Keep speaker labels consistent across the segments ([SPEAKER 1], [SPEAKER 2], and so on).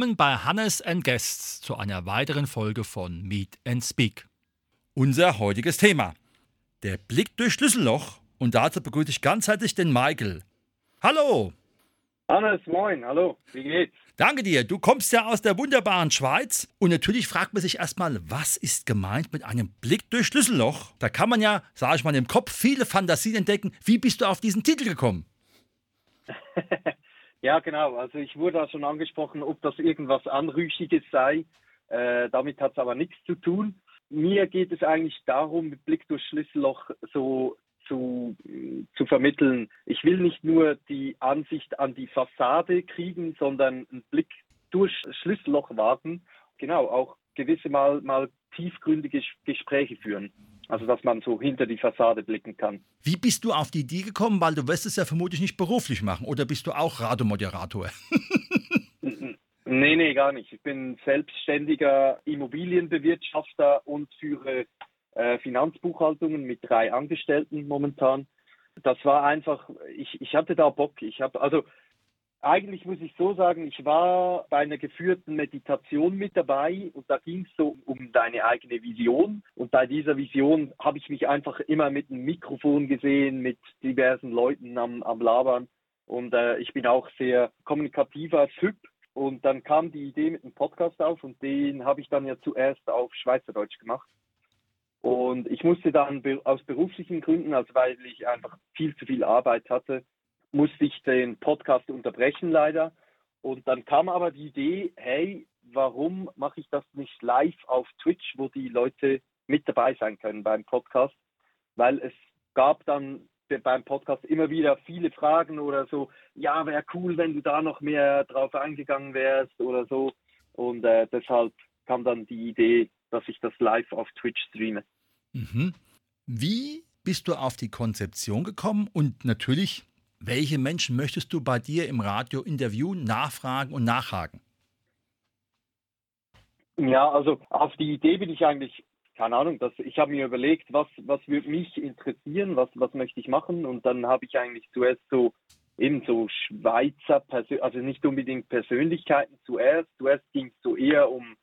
[SPEAKER 1] Willkommen bei Hannes and Guests zu einer weiteren Folge von Meet and Speak. Unser heutiges Thema: Der Blick durch Schlüsselloch. Und dazu begrüße ich ganz herzlich den Michael. Hallo!
[SPEAKER 2] Hannes, moin, hallo, wie geht's?
[SPEAKER 1] Danke dir. Du kommst ja aus der wunderbaren Schweiz. Und natürlich fragt man sich erstmal, was ist gemeint mit einem Blick durch Schlüsselloch? Da kann man ja, sage ich mal, im Kopf viele Fantasien entdecken. Wie bist du auf diesen Titel gekommen?
[SPEAKER 2] Ja, genau. Also ich wurde da schon angesprochen, ob das irgendwas Anrüchiges sei. Äh, damit hat es aber nichts zu tun. Mir geht es eigentlich darum, mit Blick durch Schlüsselloch so zu, zu vermitteln. Ich will nicht nur die Ansicht an die Fassade kriegen, sondern einen Blick durch Schlüsselloch wagen. Genau, auch gewisse Mal, mal tiefgründige Gespräche führen. Also, dass man so hinter die Fassade blicken kann.
[SPEAKER 1] Wie bist du auf die Idee gekommen? Weil du wirst es ja vermutlich nicht beruflich machen. Oder bist du auch Radiomoderator?
[SPEAKER 2] nee, nee, gar nicht. Ich bin selbstständiger Immobilienbewirtschafter und führe äh, Finanzbuchhaltungen mit drei Angestellten momentan. Das war einfach, ich, ich hatte da Bock. Ich habe, also eigentlich muss ich so sagen, ich war bei einer geführten Meditation mit dabei und da ging es so um deine eigene Vision. Und bei dieser Vision habe ich mich einfach immer mit einem Mikrofon gesehen, mit diversen Leuten am, am Labern. Und äh, ich bin auch sehr kommunikativer Typ. Und dann kam die Idee mit einem Podcast auf und den habe ich dann ja zuerst auf Schweizerdeutsch gemacht. Und ich musste dann aus beruflichen Gründen, also weil ich einfach viel zu viel Arbeit hatte, musste ich den Podcast unterbrechen leider. Und dann kam aber die Idee, hey, warum mache ich das nicht live auf Twitch, wo die Leute mit dabei sein können beim Podcast? Weil es gab dann beim Podcast immer wieder viele Fragen oder so, ja, wäre cool, wenn du da noch mehr drauf eingegangen wärst oder so. Und äh, deshalb kam dann die Idee, dass ich das live auf Twitch streame.
[SPEAKER 1] Mhm. Wie bist du auf die Konzeption gekommen? Und natürlich, welche Menschen möchtest du bei dir im Radio interviewen, nachfragen und nachhaken?
[SPEAKER 2] Ja, also auf die Idee bin ich eigentlich, keine Ahnung, dass ich habe mir überlegt, was, was würde mich interessieren, was, was möchte ich machen und dann habe ich eigentlich zuerst so eben so Schweizer, also nicht unbedingt Persönlichkeiten zuerst. Zuerst ging es so eher um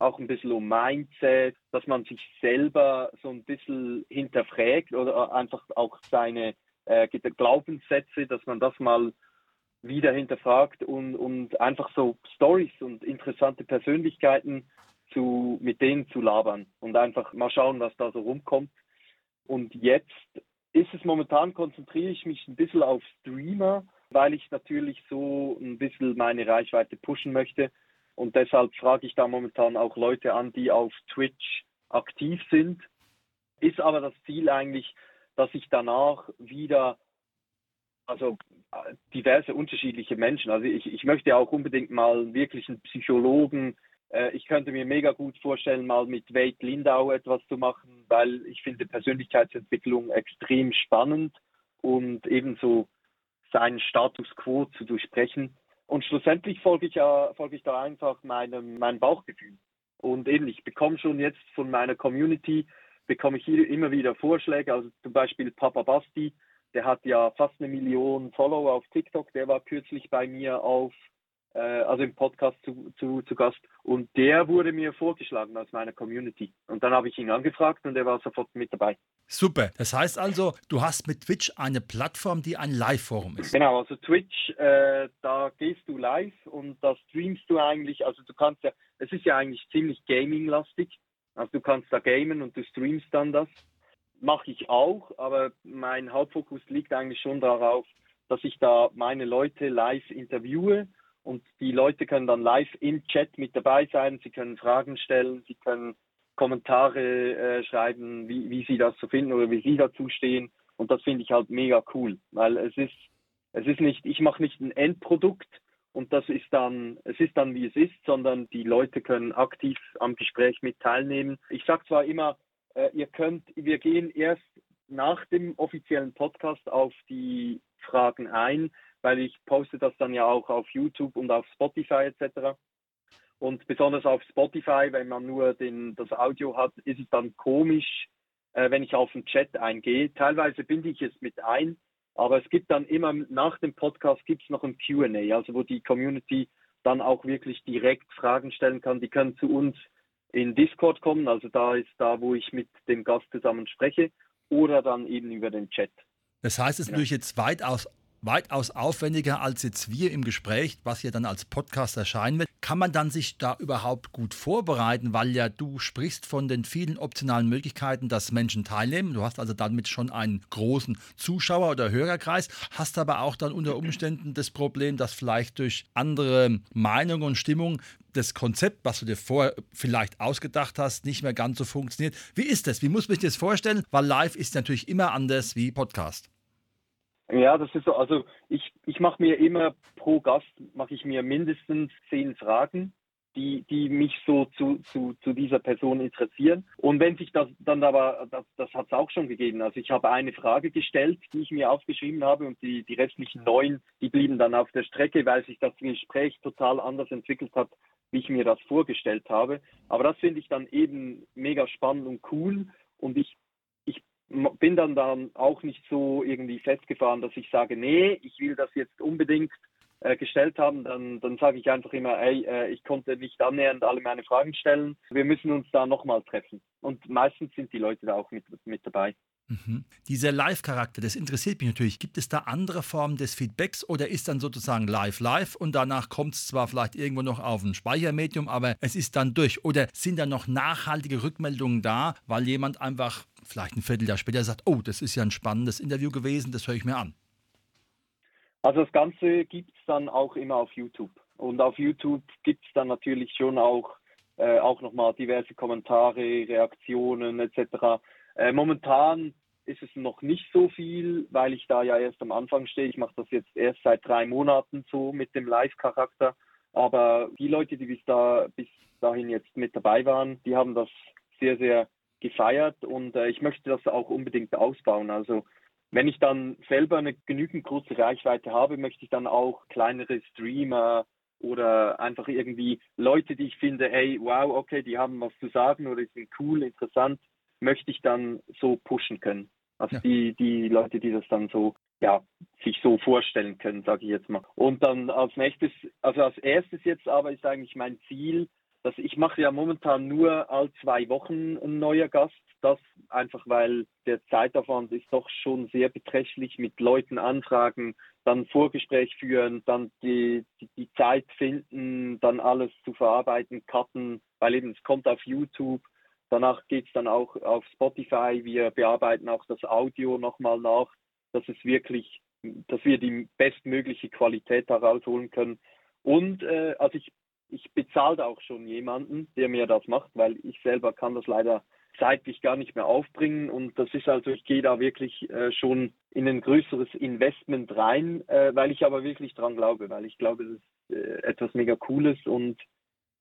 [SPEAKER 2] auch ein bisschen um Mindset, dass man sich selber so ein bisschen hinterfragt oder einfach auch seine äh, Glaubenssätze, dass man das mal wieder hinterfragt und, und einfach so Stories und interessante Persönlichkeiten zu, mit denen zu labern und einfach mal schauen, was da so rumkommt. Und jetzt ist es momentan, konzentriere ich mich ein bisschen auf Streamer, weil ich natürlich so ein bisschen meine Reichweite pushen möchte. Und deshalb frage ich da momentan auch Leute an, die auf Twitch aktiv sind. Ist aber das Ziel eigentlich, dass ich danach wieder, also diverse unterschiedliche Menschen, also ich, ich möchte auch unbedingt mal wirklich einen Psychologen, äh, ich könnte mir mega gut vorstellen, mal mit Wade Lindau etwas zu machen, weil ich finde Persönlichkeitsentwicklung extrem spannend und ebenso seinen Status quo zu durchbrechen. Und schlussendlich folge ich folge ich da einfach meinem, meinem Bauchgefühl. Und eben, ich bekomme schon jetzt von meiner Community bekomme ich hier immer wieder Vorschläge. Also zum Beispiel Papa Basti, der hat ja fast eine Million Follower auf TikTok. Der war kürzlich bei mir auf, äh, also im Podcast zu, zu, zu Gast. Und der wurde mir vorgeschlagen aus meiner Community. Und dann habe ich ihn angefragt und er war sofort mit dabei.
[SPEAKER 1] Super. Das heißt also, du hast mit Twitch eine Plattform, die ein Live-Forum ist.
[SPEAKER 2] Genau, also Twitch, äh, da gehst du live und da streamst du eigentlich, also du kannst ja, es ist ja eigentlich ziemlich gaming-lastig. Also du kannst da gamen und du streamst dann das. Mache ich auch, aber mein Hauptfokus liegt eigentlich schon darauf, dass ich da meine Leute live interviewe und die Leute können dann live im Chat mit dabei sein. Sie können Fragen stellen, sie können Kommentare äh, schreiben, wie, wie sie das so finden oder wie sie dazu stehen. Und das finde ich halt mega cool, weil es ist, es ist nicht, ich mache nicht ein Endprodukt, und das ist dann, es ist dann wie es ist, sondern die Leute können aktiv am Gespräch mit teilnehmen. Ich sage zwar immer, äh, ihr könnt, wir gehen erst nach dem offiziellen Podcast auf die Fragen ein, weil ich poste das dann ja auch auf YouTube und auf Spotify etc. Und besonders auf Spotify, wenn man nur den, das Audio hat, ist es dann komisch, äh, wenn ich auf den Chat eingehe. Teilweise binde ich es mit ein, aber es gibt dann immer nach dem Podcast gibt es noch ein QA, also wo die Community dann auch wirklich direkt Fragen stellen kann. Die können zu uns in Discord kommen, also da ist da, wo ich mit dem Gast zusammen spreche, oder dann eben über den Chat.
[SPEAKER 1] Das heißt, es ist ja. natürlich jetzt weitaus weitaus aufwendiger als jetzt wir im Gespräch, was hier dann als Podcast erscheinen wird. Kann man dann sich da überhaupt gut vorbereiten, weil ja du sprichst von den vielen optionalen Möglichkeiten, dass Menschen teilnehmen. Du hast also damit schon einen großen Zuschauer- oder Hörerkreis, hast aber auch dann unter Umständen das Problem, dass vielleicht durch andere Meinungen und Stimmungen das Konzept, was du dir vorher vielleicht ausgedacht hast, nicht mehr ganz so funktioniert. Wie ist das? Wie muss man sich das vorstellen? Weil live ist natürlich immer anders wie Podcast.
[SPEAKER 2] Ja, das ist so. Also ich, ich mache mir immer pro Gast mache ich mir mindestens zehn Fragen, die, die mich so zu, zu, zu dieser Person interessieren. Und wenn sich das dann aber, das, das hat es auch schon gegeben. Also ich habe eine Frage gestellt, die ich mir aufgeschrieben habe und die, die restlichen neun, die blieben dann auf der Strecke, weil sich das Gespräch total anders entwickelt hat, wie ich mir das vorgestellt habe. Aber das finde ich dann eben mega spannend und cool. Und ich bin dann dann auch nicht so irgendwie festgefahren, dass ich sage, nee, ich will das jetzt unbedingt äh, gestellt haben, dann, dann sage ich einfach immer, ey, äh, ich konnte nicht annähernd alle meine Fragen stellen. Wir müssen uns da nochmal treffen. Und meistens sind die Leute da auch mit, mit dabei.
[SPEAKER 1] Mhm. Dieser Live-Charakter, das interessiert mich natürlich. Gibt es da andere Formen des Feedbacks oder ist dann sozusagen live live und danach kommt es zwar vielleicht irgendwo noch auf ein Speichermedium, aber es ist dann durch? Oder sind da noch nachhaltige Rückmeldungen da, weil jemand einfach vielleicht ein Vierteljahr später sagt, oh, das ist ja ein spannendes Interview gewesen, das höre ich mir an?
[SPEAKER 2] Also das Ganze gibt es dann auch immer auf YouTube. Und auf YouTube gibt es dann natürlich schon auch, äh, auch nochmal diverse Kommentare, Reaktionen etc. Äh, momentan ist es noch nicht so viel, weil ich da ja erst am Anfang stehe. Ich mache das jetzt erst seit drei Monaten so mit dem Live-Charakter. Aber die Leute, die bis, da, bis dahin jetzt mit dabei waren, die haben das sehr, sehr gefeiert und äh, ich möchte das auch unbedingt ausbauen. Also wenn ich dann selber eine genügend große Reichweite habe, möchte ich dann auch kleinere Streamer oder einfach irgendwie Leute, die ich finde, hey, wow, okay, die haben was zu sagen oder die sind cool, interessant, möchte ich dann so pushen können. Also ja. die, die Leute, die das dann so, ja, sich so vorstellen können, sage ich jetzt mal. Und dann als nächstes, also als erstes jetzt aber ist eigentlich mein Ziel, dass ich mache ja momentan nur all zwei Wochen ein neuer Gast. Das einfach, weil der Zeitaufwand ist doch schon sehr beträchtlich mit Leuten anfragen, dann Vorgespräch führen, dann die, die, die Zeit finden, dann alles zu verarbeiten, cutten, weil eben es kommt auf YouTube. Danach geht es dann auch auf Spotify. Wir bearbeiten auch das Audio nochmal nach, dass es wirklich, dass wir die bestmögliche Qualität herausholen können. Und äh, also ich ich bezahle auch schon jemanden, der mir das macht, weil ich selber kann das leider zeitlich gar nicht mehr aufbringen. Und das ist also, ich gehe da wirklich äh, schon in ein größeres Investment rein, äh, weil ich aber wirklich dran glaube, weil ich glaube, das ist äh, etwas mega Cooles und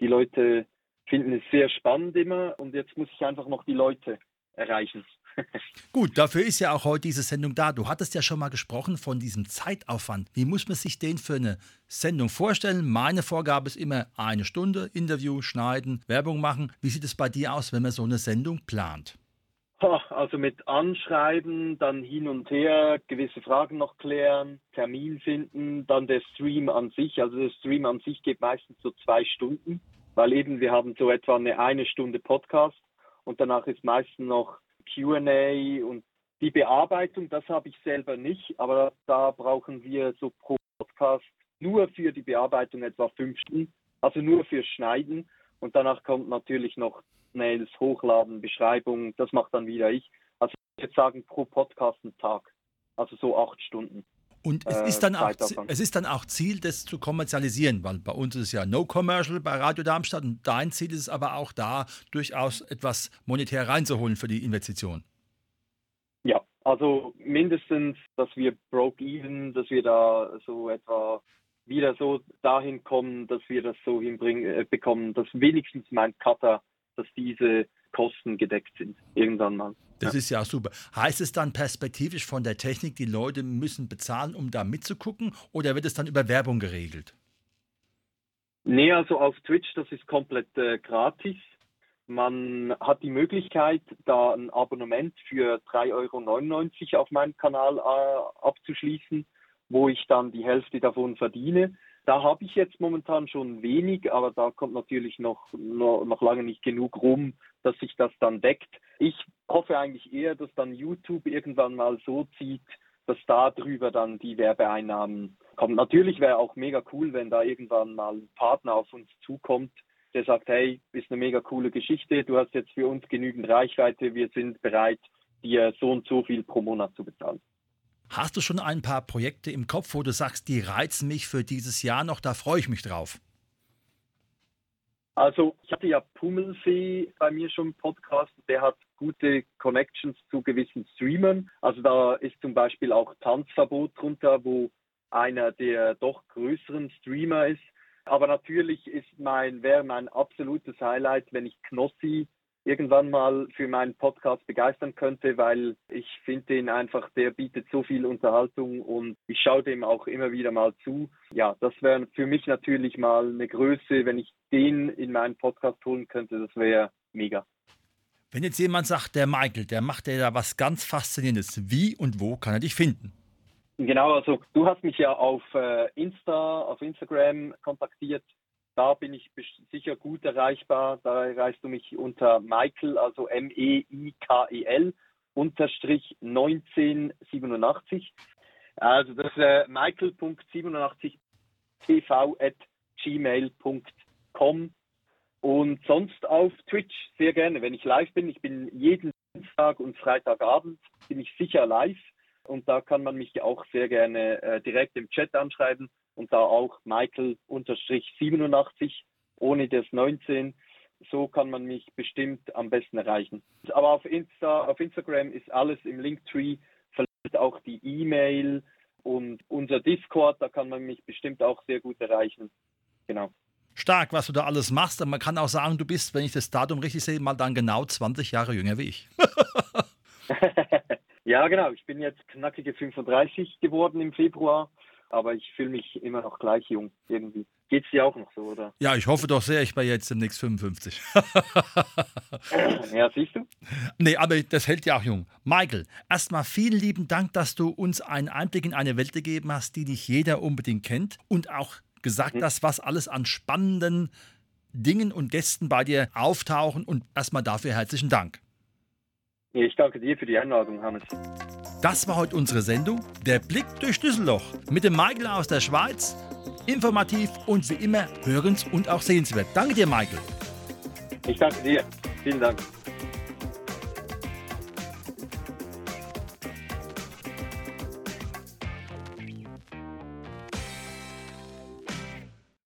[SPEAKER 2] die Leute finden es sehr spannend immer. Und jetzt muss ich einfach noch die Leute erreichen.
[SPEAKER 1] Gut, dafür ist ja auch heute diese Sendung da. Du hattest ja schon mal gesprochen von diesem Zeitaufwand. Wie muss man sich den für eine Sendung vorstellen? Meine Vorgabe ist immer eine Stunde, Interview, schneiden, Werbung machen. Wie sieht es bei dir aus, wenn man so eine Sendung plant?
[SPEAKER 2] Also mit Anschreiben, dann hin und her, gewisse Fragen noch klären, Termin finden, dann der Stream an sich. Also der Stream an sich geht meistens so zwei Stunden, weil eben wir haben so etwa eine eine Stunde Podcast und danach ist meistens noch QA und die Bearbeitung, das habe ich selber nicht, aber da brauchen wir so pro Podcast nur für die Bearbeitung etwa fünf Stunden, also nur für Schneiden. Und danach kommt natürlich noch Mails, Hochladen, Beschreibung, das macht dann wieder ich. Also ich würde sagen pro Podcast einen Tag, also so acht Stunden.
[SPEAKER 1] Und es, äh, ist dann auch, es ist dann auch Ziel, das zu kommerzialisieren, weil bei uns ist es ja No Commercial bei Radio Darmstadt und dein Ziel ist es aber auch da, durchaus etwas monetär reinzuholen für die Investition.
[SPEAKER 2] Ja, also mindestens, dass wir broke even, dass wir da so etwa wieder so dahin kommen, dass wir das so hinbringen äh, bekommen, dass wenigstens mein Cutter, dass diese Kosten gedeckt sind irgendwann mal.
[SPEAKER 1] Das ja. ist ja super. Heißt es dann perspektivisch von der Technik, die Leute müssen bezahlen, um da mitzugucken, oder wird es dann über Werbung geregelt?
[SPEAKER 2] Nee, also auf Twitch, das ist komplett äh, gratis. Man hat die Möglichkeit, da ein Abonnement für 3,99 Euro auf meinem Kanal äh, abzuschließen, wo ich dann die Hälfte davon verdiene. Da habe ich jetzt momentan schon wenig, aber da kommt natürlich noch, noch, noch lange nicht genug rum, dass sich das dann deckt. Ich hoffe eigentlich eher, dass dann YouTube irgendwann mal so zieht, dass da drüber dann die Werbeeinnahmen kommen. Natürlich wäre auch mega cool, wenn da irgendwann mal ein Partner auf uns zukommt, der sagt, hey, ist eine mega coole Geschichte, du hast jetzt für uns genügend Reichweite, wir sind bereit, dir so und so viel pro Monat zu bezahlen.
[SPEAKER 1] Hast du schon ein paar Projekte im Kopf, wo du sagst, die reizen mich für dieses Jahr noch, da freue ich mich drauf?
[SPEAKER 2] Also ich hatte ja Pummelsee bei mir schon im Podcast, der hat gute Connections zu gewissen Streamern. Also da ist zum Beispiel auch Tanzverbot drunter, wo einer der doch größeren Streamer ist. Aber natürlich ist mein, wäre mein absolutes Highlight, wenn ich Knossi irgendwann mal für meinen Podcast begeistern könnte, weil ich finde ihn einfach, der bietet so viel Unterhaltung und ich schaue dem auch immer wieder mal zu. Ja, das wäre für mich natürlich mal eine Größe, wenn ich den in meinen Podcast holen könnte, das wäre mega.
[SPEAKER 1] Wenn jetzt jemand sagt, der Michael, der macht ja da was ganz Faszinierendes, wie und wo kann er dich finden?
[SPEAKER 2] Genau, also du hast mich ja auf äh, Insta, auf Instagram kontaktiert da bin ich sicher gut erreichbar. Da erreichst du mich unter Michael, also M-E-I-K-E-L, unterstrich 1987. Also das ist äh, michael.87 tv at gmail.com und sonst auf Twitch sehr gerne, wenn ich live bin. Ich bin jeden Dienstag und Freitagabend bin ich sicher live und da kann man mich auch sehr gerne äh, direkt im Chat anschreiben und da auch Michael-87 ohne das 19. So kann man mich bestimmt am besten erreichen. Aber auf, Insta, auf Instagram ist alles im Linktree, verlinkt auch die E-Mail und unser Discord, da kann man mich bestimmt auch sehr gut erreichen. Genau.
[SPEAKER 1] Stark, was du da alles machst. Und man kann auch sagen, du bist, wenn ich das Datum richtig sehe, mal dann genau 20 Jahre jünger wie ich.
[SPEAKER 2] ja, genau. Ich bin jetzt knackige 35 geworden im Februar aber ich fühle mich immer noch gleich jung irgendwie. Geht es dir auch noch so, oder?
[SPEAKER 1] Ja, ich hoffe doch sehr, ich bin jetzt demnächst 55.
[SPEAKER 2] ja, siehst du?
[SPEAKER 1] Nee, aber das hält ja auch jung. Michael, erstmal vielen lieben Dank, dass du uns einen Einblick in eine Welt gegeben hast, die nicht jeder unbedingt kennt und auch gesagt mhm. hast, was alles an spannenden Dingen und Gästen bei dir auftauchen und erstmal dafür herzlichen Dank.
[SPEAKER 2] Ich danke dir für die Einladung, Hannes.
[SPEAKER 1] Das war heute unsere Sendung, der Blick durch Düsseldorf mit dem Michael aus der Schweiz. Informativ und wie immer hörens- und auch sehenswert. Danke dir, Michael.
[SPEAKER 2] Ich danke dir. Vielen Dank.